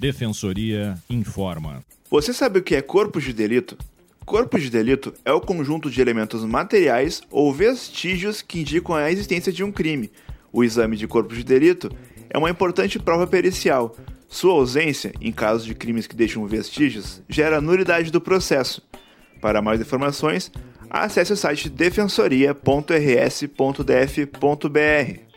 Defensoria informa. Você sabe o que é corpo de delito? Corpo de delito é o conjunto de elementos materiais ou vestígios que indicam a existência de um crime. O exame de corpo de delito é uma importante prova pericial. Sua ausência, em casos de crimes que deixam vestígios, gera nulidade do processo. Para mais informações, acesse o site defensoria.rs.df.br.